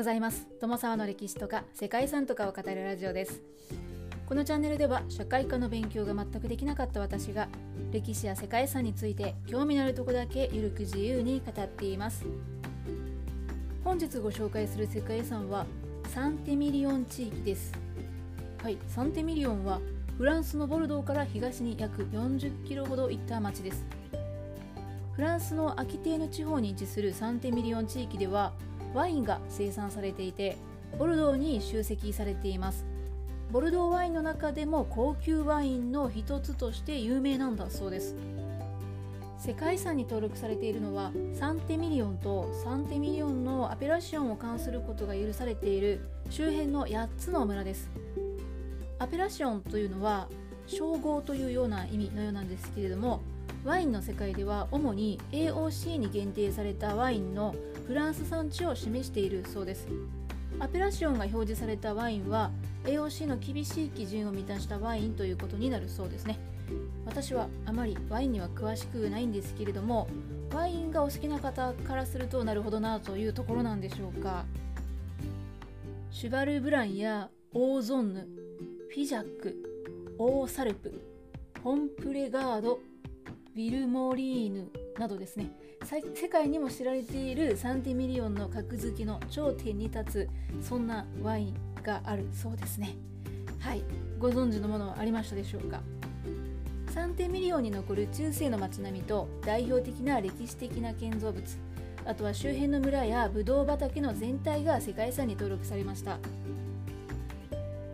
ございます。友沢の歴史とか世界遺産とかを語るラジオです。このチャンネルでは社会科の勉強が全くできなかった私が歴史や世界遺産について興味のあるとこだけゆるく自由に語っています。本日ご紹介する世界遺産はサンテミリオン地域です。はいサンテミリオンはフランスのボルドーから東に約40キロほど行った町です。フランスのアキテーヌ地方に位置するサンテミリオン地域ではワインが生産されていてボルドーに集積されています。ボルドーワインの中でも高級ワインの一つとして有名なんだそうです。世界遺産に登録されているのはサンテミリオンとサンテミリオンのアペラシオンを冠することが許されている周辺の8つの村です。アペラシオンというのは称号というような意味のようなんですけれどもワインの世界では主に AOC に限定されたワインのフランス産地を示しているそうです。アペラシオンが表示されたワインは AOC の厳しい基準を満たしたワインということになるそうですね。私はあまりワインには詳しくないんですけれどもワインがお好きな方からするとなるほどなというところなんでしょうか。シュバルブランやオーゾンヌフィジャックオーサルプホンプレガードウィルモリーヌなどですね。世界にも知られているサンティミリオンの格付けの頂点に立つそんなワインがあるそうですね。はい。ご存知のものはありましたでしょうか？サンテミリオンに残る中世の街並みと代表的な歴史的な建造物あとは周辺の村やブドウ畑の全体が世界遺産に登録されました。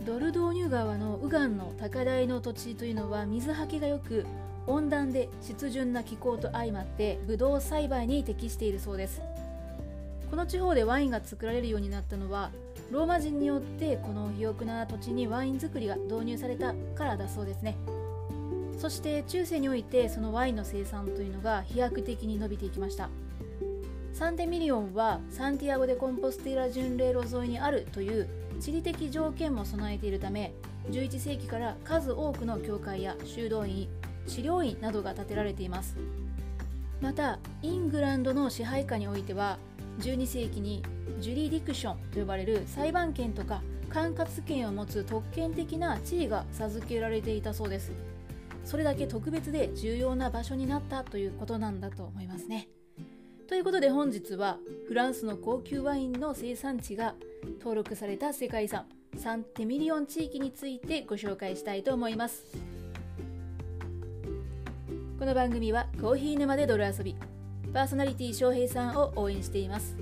ドルドーニュ川の右岸の高台の土地というのは水はけがよく温暖で湿潤な気候と相まってブドウ栽培に適しているそうです。この地方でワインが作られるようになったのはローマ人によってこの肥沃な土地にワイン作りが導入されたからだそうですね。そして中世においてそのワインの生産というのが飛躍的に伸びていきました。サンテミリオンはサンティアゴ・デ・コンポステーラ巡礼路沿いにあるという地理的条件も備えているため11世紀から数多くの教会や修道院治療院などが建てられています。またイングランドの支配下においては12世紀に juridiction と呼ばれる裁判権とか管轄権を持つ特権的な地位が授けられていたそうです。それだけ特別で重要な場所になったということなんだと思いますね。ということで本日はフランスの高級ワインの生産地が登録された世界遺産サンテミリオン地域についてご紹介したいと思います。この番組はコーヒー沼で泥遊びパーソナリティ翔平さんを応援しています。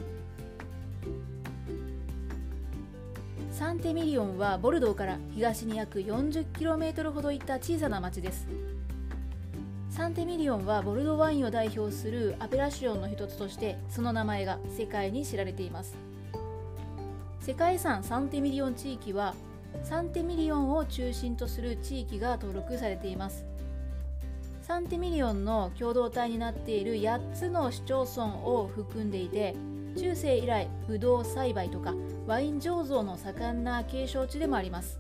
サンテミリオンはボルドーから東に約 40km ほど行った小さな町です。サンテミリオンはボルドーワインを代表するアペラシオンの一つとしてその名前が世界に知られています。世界遺産サンテミリオン地域はサンテミリオンを中心とする地域が登録されています。サンティミリオンの共同体になっている8つの市町村を含んでいて中世以来ブドウ栽培とかワイン醸造の盛んな景勝地でもあります。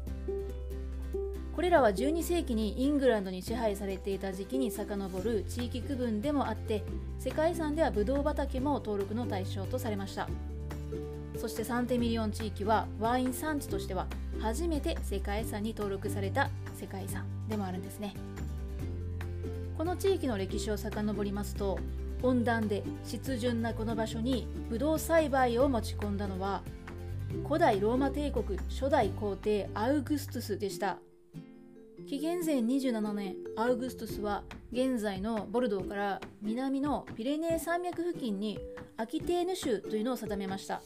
これらは12世紀にイングランドに支配されていた時期に遡る地域区分でもあって世界遺産ではブドウ畑も登録の対象とされました。そしてサンテミリオン地域はワイン産地としては初めて世界遺産に登録された世界遺産でもあるんですね。この地域の歴史を遡りますと温暖で湿潤なこの場所にブドウ栽培を持ち込んだのは古代ローマ帝国初代皇帝アウグストゥスでした。紀元前27年アウグストゥスは現在のボルドーから南のピレネー山脈付近にアキテーヌ州というのを定めました。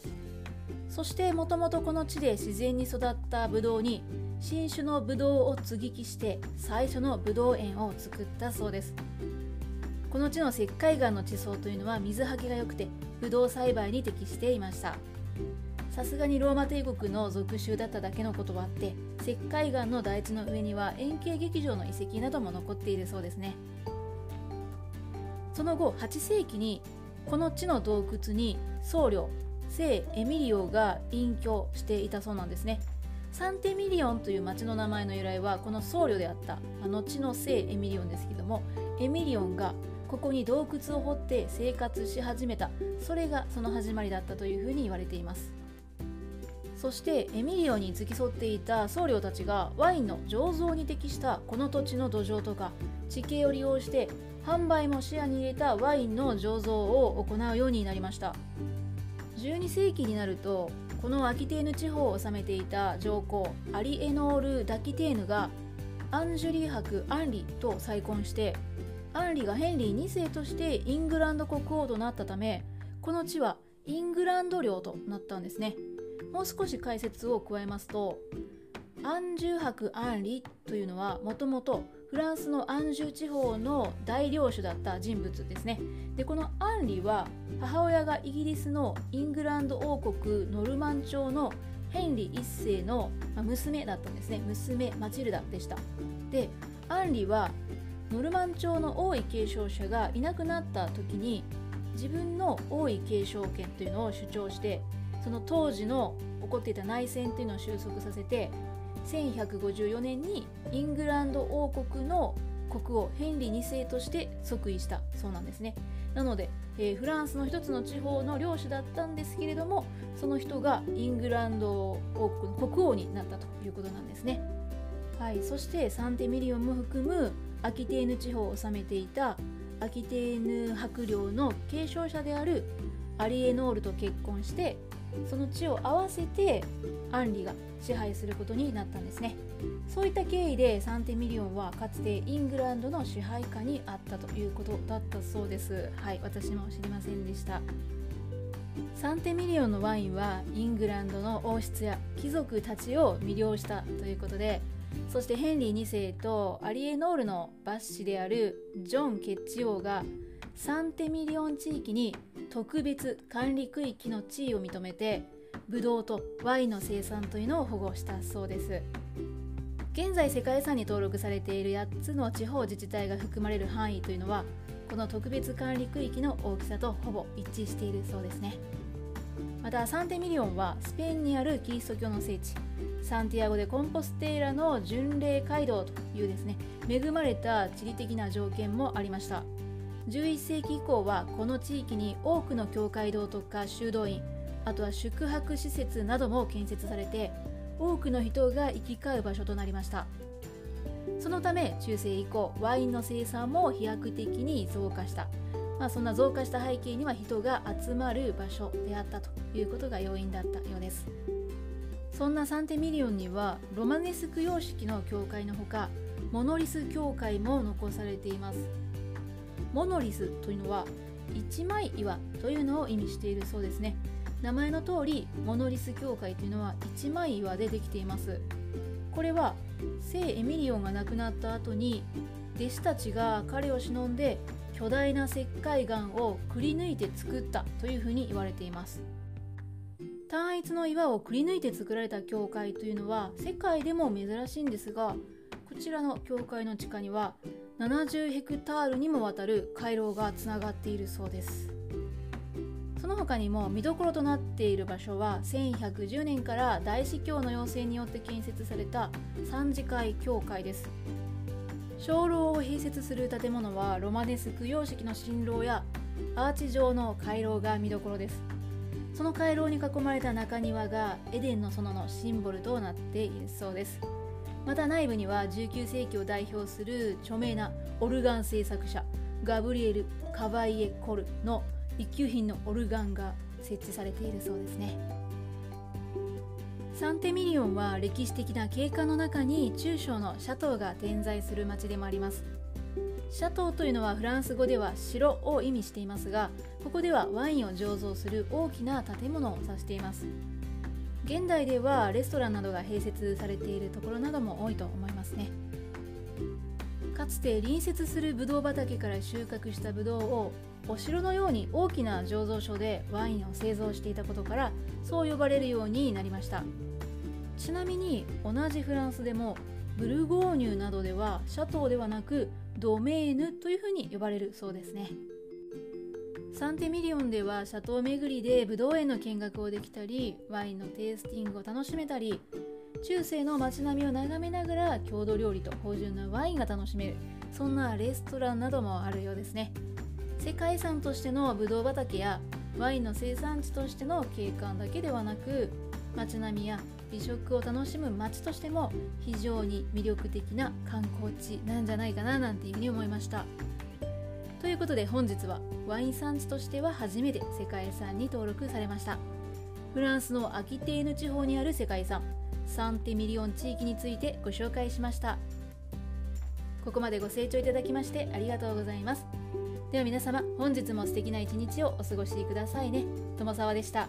そしてもともとこの地で自然に育ったブドウに新種のブドウを接ぎ木して最初のブドウ園を作ったそうです。この地の石灰岩の地層というのは水はけが良くてブドウ栽培に適していました。さすがにローマ帝国の属州だっただけのことはあって石灰岩の台地の上には円形劇場の遺跡なども残っているそうですね。その後8世紀にこの地の洞窟に僧侶聖エミリオンが隠居していたそうなんですね。サンテミリオンという町の名前の由来はこの僧侶であった後の聖エミリオンですけどもエミリオンがここに洞窟を掘って生活し始めた。それがその始まりだったというふうに言われています。そしてエミリオンに付き添っていた僧侶たちがワインの醸造に適したこの土地の土壌とか地形を利用して販売も視野に入れたワインの醸造を行うようになりました。12世紀になるとこのアキテーヌ地方を治めていた女公アリエノール・ダキテーヌがアンジュリー伯アンリと再婚してアンリがヘンリー2世としてイングランド国王となったためこの地はイングランド領となったんですね。もう少し解説を加えますとアンジュ博アンリというのはもともとフランスのアンジュ地方の大領主だった人物ですね。でこのアンリは母親がイギリスのイングランド王国ノルマン朝のヘンリー1世の娘だったんですね。娘マチルダでした。でアンリはノルマン朝の王位継承者がいなくなった時に自分の王位継承権というのを主張してその当時の起こっていた内戦というのを収束させて1154年にイングランド王国の国王ヘンリー2世として即位したそうなんですね。なので、えー、フランスの一つの地方の領主だったんですけれどもその人がイングランド王国の国王になったということなんですね。はいそしてサンテミリオンも含むアキテーヌ地方を治めていたアキテーヌ伯領の継承者であるアリエノールと結婚してその地を合わせてアンリが支配することになったんですね。そういった経緯でサンテミリオンはかつてイングランドの支配下にあったということだったそうです。はい私も知りませんでした。サンテミリオンのワインはイングランドの王室や貴族たちを魅了したということでそしてヘンリー2世とアリエノールの末子であるジョン欠地王がサンテミリオン地域に特別管理区域の地位を認めてブドウとワインの生産というのを保護したそうです。現在世界遺産に登録されている8つの地方自治体が含まれる範囲というのはこの特別管理区域の大きさとほぼ一致しているそうですね。またサンテミリオンはスペインにあるキリスト教の聖地サンティアゴ・デ・コンポステーラの巡礼街道というですね恵まれた地理的な条件もありました。11世紀以降はこの地域に多くの教会堂とか修道院あとは宿泊施設なども建設されて多くの人が行き交う場所となりました。そのため中世以降ワインの生産も飛躍的に増加した、まあ、そんな増加した背景には人が集まる場所であったということが要因だったようです。そんなサンテミリオンにはロマネスク様式の教会のほかモノリス教会も残されています。モノリスというのは一枚岩というのを意味しているそうですね。名前の通りモノリス教会というのは一枚岩でできています。これは聖エミリオンが亡くなった後に弟子たちが彼を忍んで巨大な石灰岩をくり抜いて作ったというふうに言われています。単一の岩をくり抜いて作られた教会というのは世界でも珍しいんですがちらの教会の地下には70ヘクタールにもわたる回廊がつながっているそうです。その他にも見どころとなっている場所は1110年から大司教の要請によって建設された三次会教会です。鐘楼を併設する建物はロマネスク様式の新楼やアーチ状の回廊が見どころです。その回廊に囲まれた中庭がエデンの園のシンボルとなっているそうです。また内部には19世紀を代表する著名なオルガン製作者ガブリエル・カバイエ・コルの一級品のオルガンが設置されているそうですね。サンテミリオンは歴史的な景観の中に中小のシャトーが点在する町でもあります。シャトーというのはフランス語では城を意味していますがここではワインを醸造する大きな建物を指しています。現代ではレストランなどが併設されているところなども多いと思いますね。かつて隣接するブドウ畑から収穫したブドウをお城のように大きな醸造所でワインを製造していたことからそう呼ばれるようになりました。ちなみに同じフランスでもブルゴーニュなどではシャトーではなくドメーヌというふうに呼ばれるそうですね。サンテミリオンではシャトー巡りでブドウ園の見学をできたりワインのテイスティングを楽しめたり中世の街並みを眺めながら郷土料理と芳醇なワインが楽しめるそんなレストランなどもあるようですね。世界遺産としてのブドウ畑やワインの生産地としての景観だけではなく街並みや美食を楽しむ街としても非常に魅力的な観光地なんじゃないかななんていうふうに思いました。ということで本日はワイン産地としては初めて世界遺産に登録されました。フランスのアキテーヌ地方にある世界遺産サンテミリオン地域についてご紹介しました。ここまでご清聴いただきましてありがとうございます。では皆様本日も素敵な一日をお過ごしくださいね。友沢でした。